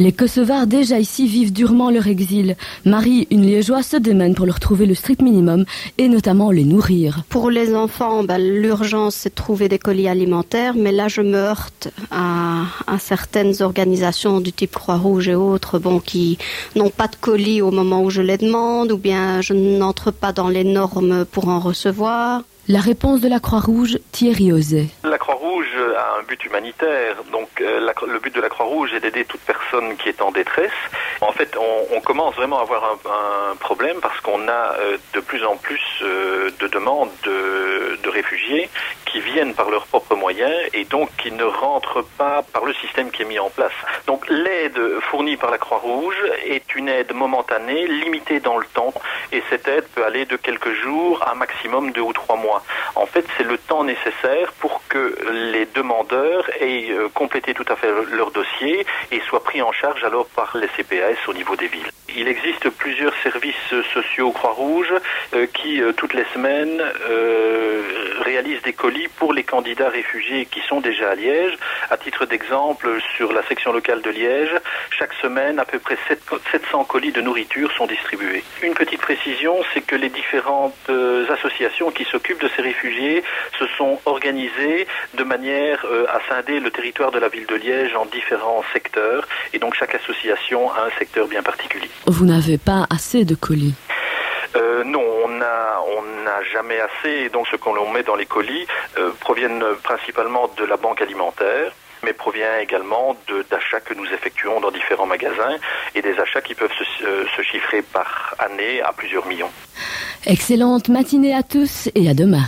Les Kosovars déjà ici vivent durement leur exil. Marie, une liégeoise, se démène pour leur trouver le strict minimum et notamment les nourrir. Pour les enfants, ben, l'urgence c'est de trouver des colis alimentaires, mais là je me heurte à, à certaines organisations du type Croix-Rouge et autres bon, qui n'ont pas de colis au moment où je les demande ou bien je n'entre pas dans les normes pour en recevoir. La réponse de la Croix-Rouge, Thierry Osé. La Croix-Rouge a un but humanitaire. Donc euh, le but de la Croix-Rouge est d'aider toute personne qui est en détresse. En fait, on, commence vraiment à avoir un, problème parce qu'on a euh, de plus en plus euh, de demandes de, de réfugiés qui viennent par leurs propres moyens et donc qui ne rentrent pas par le système qui est mis en place. Donc l'aide fournie par la Croix-Rouge est une aide momentanée, limitée dans le temps, et cette aide peut aller de quelques jours à maximum deux ou trois mois. En fait, c'est le temps nécessaire pour que les demandeurs aient euh, complété tout à fait leur dossier et soient pris en charge alors par les CPAS au niveau des villes. Il existe plusieurs services sociaux Croix-Rouge euh, qui, euh, toutes les semaines, réalisent des colis pour les candidats réfugiés qui sont déjà à Liège. À titre d'exemple, sur la section locale de Liège, chaque semaine, à peu près 700 colis de nourriture sont distribués. Une petite précision, c'est que les différentes euh, associations qui s'occupent de ces réfugiés se sont organisées de manière euh, à scinder le territoire de la ville de Liège en différents secteurs et donc chaque association a un secteur bien particulier. Vous n'avez pas assez de colis? Euh, non, on on n'a jamais assez. Et donc ce qu'on met dans les colis euh, proviennent principalement de la banque alimentaire mais provient également d'achats que nous effectuons dans différents magasins et des achats qui peuvent euh, se chiffrer par année à plusieurs millions. Excellente matinée à tous et à demain.